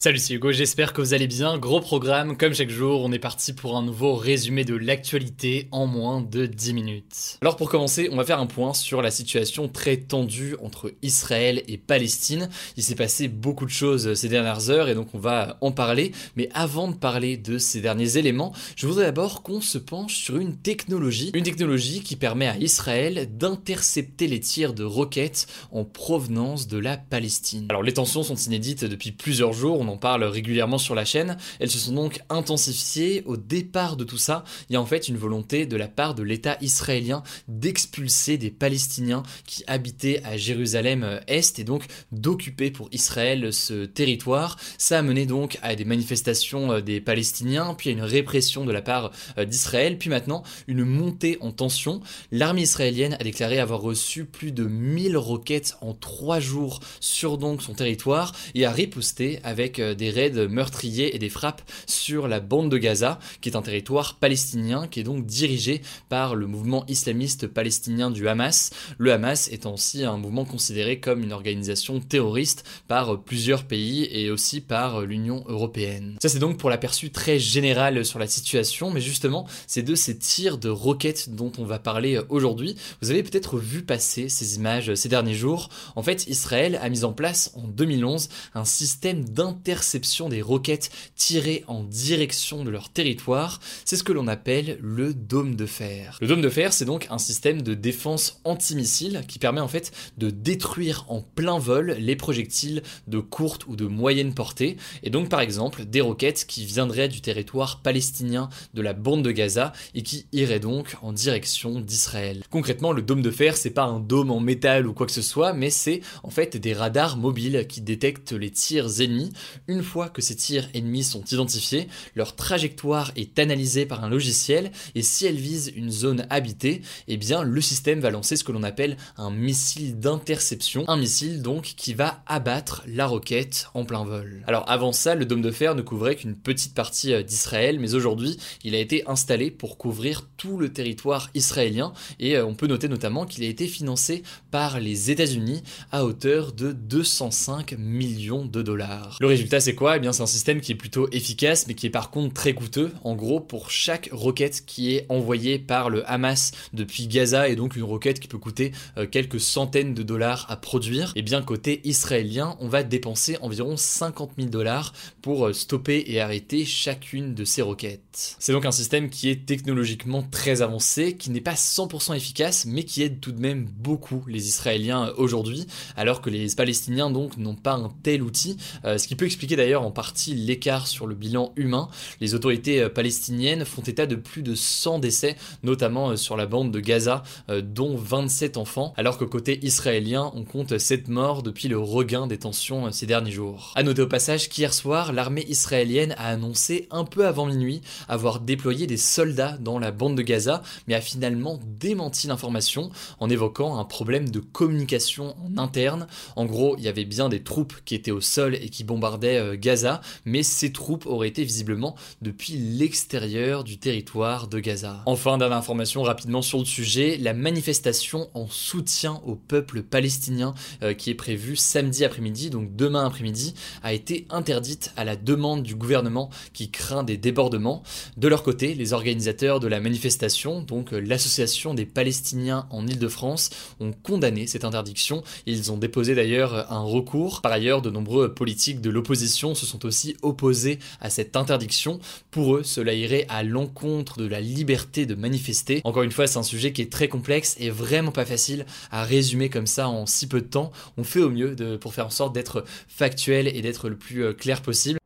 Salut, c'est Hugo, j'espère que vous allez bien. Gros programme, comme chaque jour, on est parti pour un nouveau résumé de l'actualité en moins de 10 minutes. Alors pour commencer, on va faire un point sur la situation très tendue entre Israël et Palestine. Il s'est passé beaucoup de choses ces dernières heures et donc on va en parler. Mais avant de parler de ces derniers éléments, je voudrais d'abord qu'on se penche sur une technologie. Une technologie qui permet à Israël d'intercepter les tirs de roquettes en provenance de la Palestine. Alors les tensions sont inédites depuis plusieurs jours en parle régulièrement sur la chaîne, elles se sont donc intensifiées. Au départ de tout ça, il y a en fait une volonté de la part de l'État israélien d'expulser des Palestiniens qui habitaient à Jérusalem-Est et donc d'occuper pour Israël ce territoire. Ça a mené donc à des manifestations euh, des Palestiniens, puis à une répression de la part euh, d'Israël, puis maintenant une montée en tension. L'armée israélienne a déclaré avoir reçu plus de 1000 roquettes en 3 jours sur son territoire et a riposté avec euh, des raids meurtriers et des frappes sur la bande de Gaza, qui est un territoire palestinien qui est donc dirigé par le mouvement islamiste palestinien du Hamas. Le Hamas étant aussi un mouvement considéré comme une organisation terroriste par plusieurs pays et aussi par l'Union européenne. Ça c'est donc pour l'aperçu très général sur la situation, mais justement c'est de ces tirs de roquettes dont on va parler aujourd'hui. Vous avez peut-être vu passer ces images ces derniers jours. En fait, Israël a mis en place en 2011 un système d'interception des roquettes tirées en direction de leur territoire, c'est ce que l'on appelle le dôme de fer. Le dôme de fer, c'est donc un système de défense antimissile qui permet en fait de détruire en plein vol les projectiles de courte ou de moyenne portée, et donc par exemple des roquettes qui viendraient du territoire palestinien de la bande de Gaza et qui iraient donc en direction d'Israël. Concrètement, le dôme de fer, c'est pas un dôme en métal ou quoi que ce soit, mais c'est en fait des radars mobiles qui détectent les tirs ennemis une fois que ces tirs ennemis sont identifiés, leur trajectoire est analysée par un logiciel et si elle vise une zone habitée, eh bien le système va lancer ce que l'on appelle un missile d'interception, un missile donc qui va abattre la roquette en plein vol. Alors avant ça, le dôme de fer ne couvrait qu'une petite partie euh, d'Israël, mais aujourd'hui, il a été installé pour couvrir tout le territoire israélien et euh, on peut noter notamment qu'il a été financé par les États-Unis à hauteur de 205 millions de dollars. C'est quoi? Eh bien, c'est un système qui est plutôt efficace, mais qui est par contre très coûteux. En gros, pour chaque roquette qui est envoyée par le Hamas depuis Gaza, et donc une roquette qui peut coûter euh, quelques centaines de dollars à produire, eh bien côté israélien, on va dépenser environ 50 000 dollars pour euh, stopper et arrêter chacune de ces roquettes. C'est donc un système qui est technologiquement très avancé, qui n'est pas 100% efficace, mais qui aide tout de même beaucoup les Israéliens euh, aujourd'hui, alors que les Palestiniens donc n'ont pas un tel outil, ce qui peut expliquer d'ailleurs en partie l'écart sur le bilan humain. Les autorités euh, palestiniennes font état de plus de 100 décès, notamment euh, sur la bande de Gaza, euh, dont 27 enfants, alors que côté israélien, on compte 7 morts depuis le regain des tensions ces derniers jours. A noter au passage qu'hier soir, l'armée israélienne a annoncé un peu avant minuit avoir déployé des soldats dans la bande de Gaza, mais a finalement démenti l'information en évoquant un problème de communication en interne. En gros, il y avait bien des troupes qui étaient au sol et qui bombardaient euh, Gaza, mais ces troupes auraient été visiblement depuis l'extérieur du territoire de Gaza. Enfin, dernière information rapidement sur le sujet, la manifestation en soutien au peuple palestinien euh, qui est prévue samedi après-midi, donc demain après-midi, a été interdite à la demande du gouvernement qui craint des débordements. De leur côté, les organisateurs de la manifestation, donc euh, l'association des Palestiniens en Ile-de-France, ont condamné cette interdiction. Ils ont déposé d'ailleurs un recours. Par ailleurs, de nombreux politiques de l'opposition se sont aussi opposés à cette interdiction. Pour eux, cela irait à l'encontre de la liberté de manifester. Encore une fois, c'est un sujet qui est très complexe et vraiment pas facile à résumer comme ça en si peu de temps. On fait au mieux pour faire en sorte d'être factuel et d'être le plus euh, clair possible.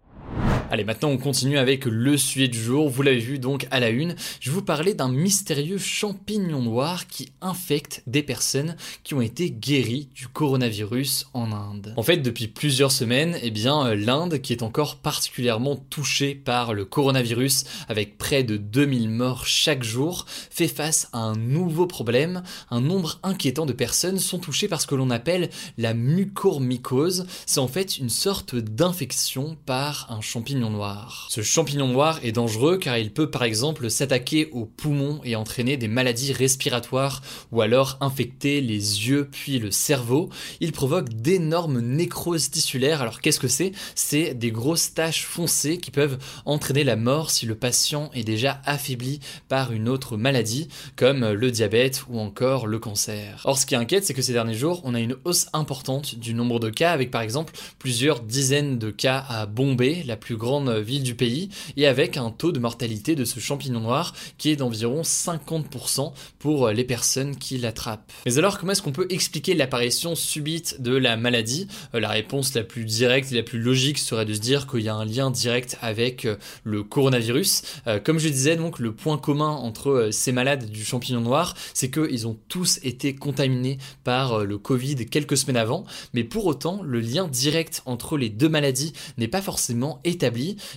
Allez, maintenant on continue avec le sujet du jour. Vous l'avez vu donc à la une. Je vous parler d'un mystérieux champignon noir qui infecte des personnes qui ont été guéries du coronavirus en Inde. En fait, depuis plusieurs semaines, eh bien, euh, l'Inde, qui est encore particulièrement touchée par le coronavirus, avec près de 2000 morts chaque jour, fait face à un nouveau problème. Un nombre inquiétant de personnes sont touchées par ce que l'on appelle la mucormycose. C'est en fait une sorte d'infection par un champignon noir. Ce champignon noir est dangereux car il peut par exemple s'attaquer aux poumons et entraîner des maladies respiratoires ou alors infecter les yeux puis le cerveau. Il provoque d'énormes nécroses tissulaires. Alors qu'est-ce que c'est? C'est des grosses taches foncées qui peuvent entraîner la mort si le patient est déjà affaibli par une autre maladie comme le diabète ou encore le cancer. Or ce qui inquiète c'est que ces derniers jours on a une hausse importante du nombre de cas avec par exemple plusieurs dizaines de cas à Bombay, la plus grande ville du pays, et avec un taux de mortalité de ce champignon noir qui est d'environ 50% pour les personnes qui l'attrapent. Mais alors comment est-ce qu'on peut expliquer l'apparition subite de la maladie? Euh, La réponse la plus directe et la plus logique serait de se dire qu'il y a un lien direct avec euh, le coronavirus. Euh, comme je disais donc, le point commun entre ces malades du champignon noir, c'est qu'ils ont tous été contaminés par le Covid quelques semaines avant, mais pour autant, le lien direct entre les deux maladies n'est pas forcément établi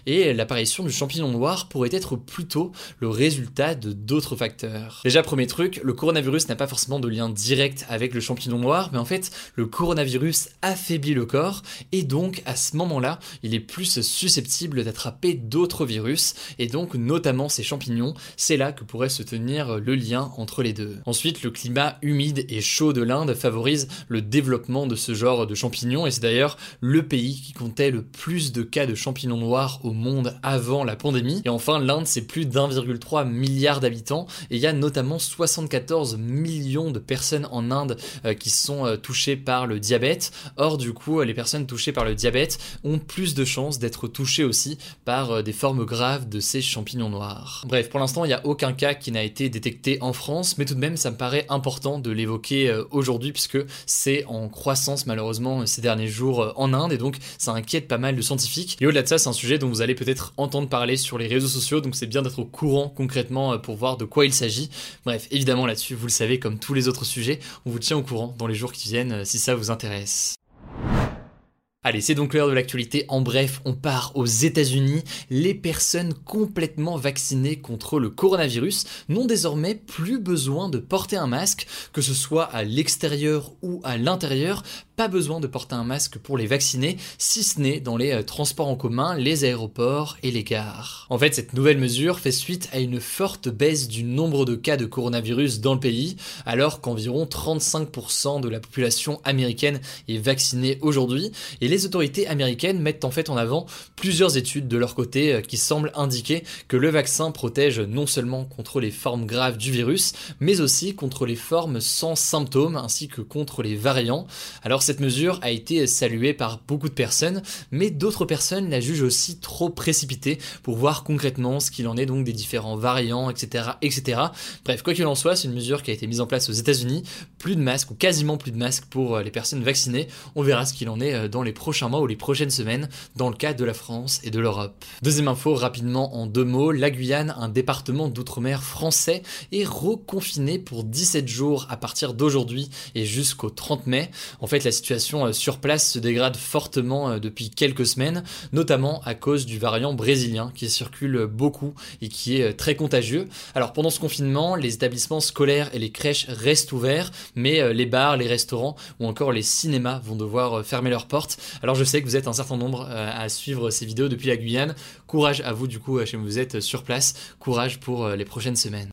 et l'apparition du champignon noir pourrait être plutôt le résultat de d'autres facteurs. Déjà premier truc, le coronavirus n'a pas forcément de lien direct avec le champignon noir, mais en fait le coronavirus affaiblit le corps et donc à ce moment-là, il est plus susceptible d'attraper d'autres virus et donc notamment ces champignons, c'est là que pourrait se tenir le lien entre les deux. Ensuite, le climat humide et chaud de l'Inde favorise le développement de ce genre de champignons et c'est d'ailleurs le pays qui comptait le plus de cas de champignons noirs au monde avant la pandémie. Et enfin, l'Inde, c'est plus d'1,3 milliard d'habitants et il y a notamment 74 millions de personnes en Inde euh, qui sont euh, touchées par le diabète. Or, du coup, les personnes touchées par le diabète ont plus de chances d'être touchées aussi par euh, des formes graves de ces champignons noirs. Bref, pour l'instant, il n'y a aucun cas qui n'a été détecté en France, mais tout de même, ça me paraît important de l'évoquer aujourd'hui puisque c'est en croissance malheureusement ces derniers jours en Inde et donc ça inquiète pas mal de scientifiques. Et au-delà de ça, c'est un sujet dont vous allez peut-être entendre parler sur les réseaux sociaux, donc c'est bien d'être au courant concrètement euh, pour voir de quoi il s'agit. Bref, évidemment là-dessus, vous le savez, comme tous les autres sujets, on vous tient au courant dans les jours qui viennent euh, si ça vous intéresse. Allez, c'est donc l'heure de l'actualité. En bref, on part aux États-Unis. Les personnes complètement vaccinées contre le coronavirus n'ont désormais plus besoin de porter un masque, que ce soit à l'extérieur ou à l'intérieur, pas besoin de porter un masque pour les vacciner, si ce n'est dans les euh, transports en commun, les aéroports et les gares. En fait, cette nouvelle mesure fait suite à une forte baisse du nombre de cas de coronavirus dans le pays, alors qu'environ 35% de la population américaine est vaccinée aujourd'hui, autorités américaines mettent en fait en avant plusieurs études de leur côté euh, qui semblent indiquer que le vaccin protège non seulement contre les formes graves du virus, mais aussi contre les formes sans symptômes ainsi que contre les variants. Alors cette mesure a été saluée par beaucoup de personnes, mais d'autres personnes la jugent aussi trop précipitée pour voir concrètement ce qu'il en est donc des différents variants, etc., etc. Bref, quoi qu'il en soit, c'est une mesure qui a été mise en place aux États-Unis. Plus de masques ou quasiment plus de masques pour euh, les personnes vaccinées. On verra ce qu'il en est euh, dans les prochains mois ou les prochaines semaines dans le cas de la France et de l'Europe. Deuxième info rapidement en deux mots, la Guyane, un département d'outre-mer français, est reconfiné pour 17 jours à partir d'aujourd'hui et jusqu'au 30 mai. En fait, la situation euh, sur place se dégrade fortement euh, depuis quelques semaines, notamment à cause du variant brésilien qui circule beaucoup et qui est euh, très contagieux. Alors pendant ce confinement, les établissements scolaires et les crèches restent ouverts, mais les bars, les restaurants ou encore les cinémas vont devoir fermer leurs portes. Alors je sais que vous êtes un certain nombre à suivre ces vidéos depuis la Guyane. Courage à vous du coup chez vous êtes sur place. Courage pour les prochaines semaines.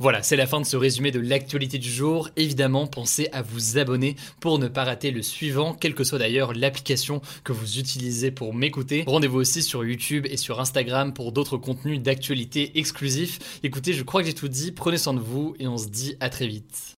Voilà, c'est la fin de ce résumé de l'actualité du jour. Évidemment, pensez à vous abonner pour ne pas rater le suivant, quelle que soit d'ailleurs l'application que vous utilisez pour m'écouter. Rendez-vous aussi sur YouTube et sur Instagram pour d'autres contenus d'actualité exclusifs. Écoutez, je crois que j'ai tout dit, prenez soin de vous et on se dit à très vite.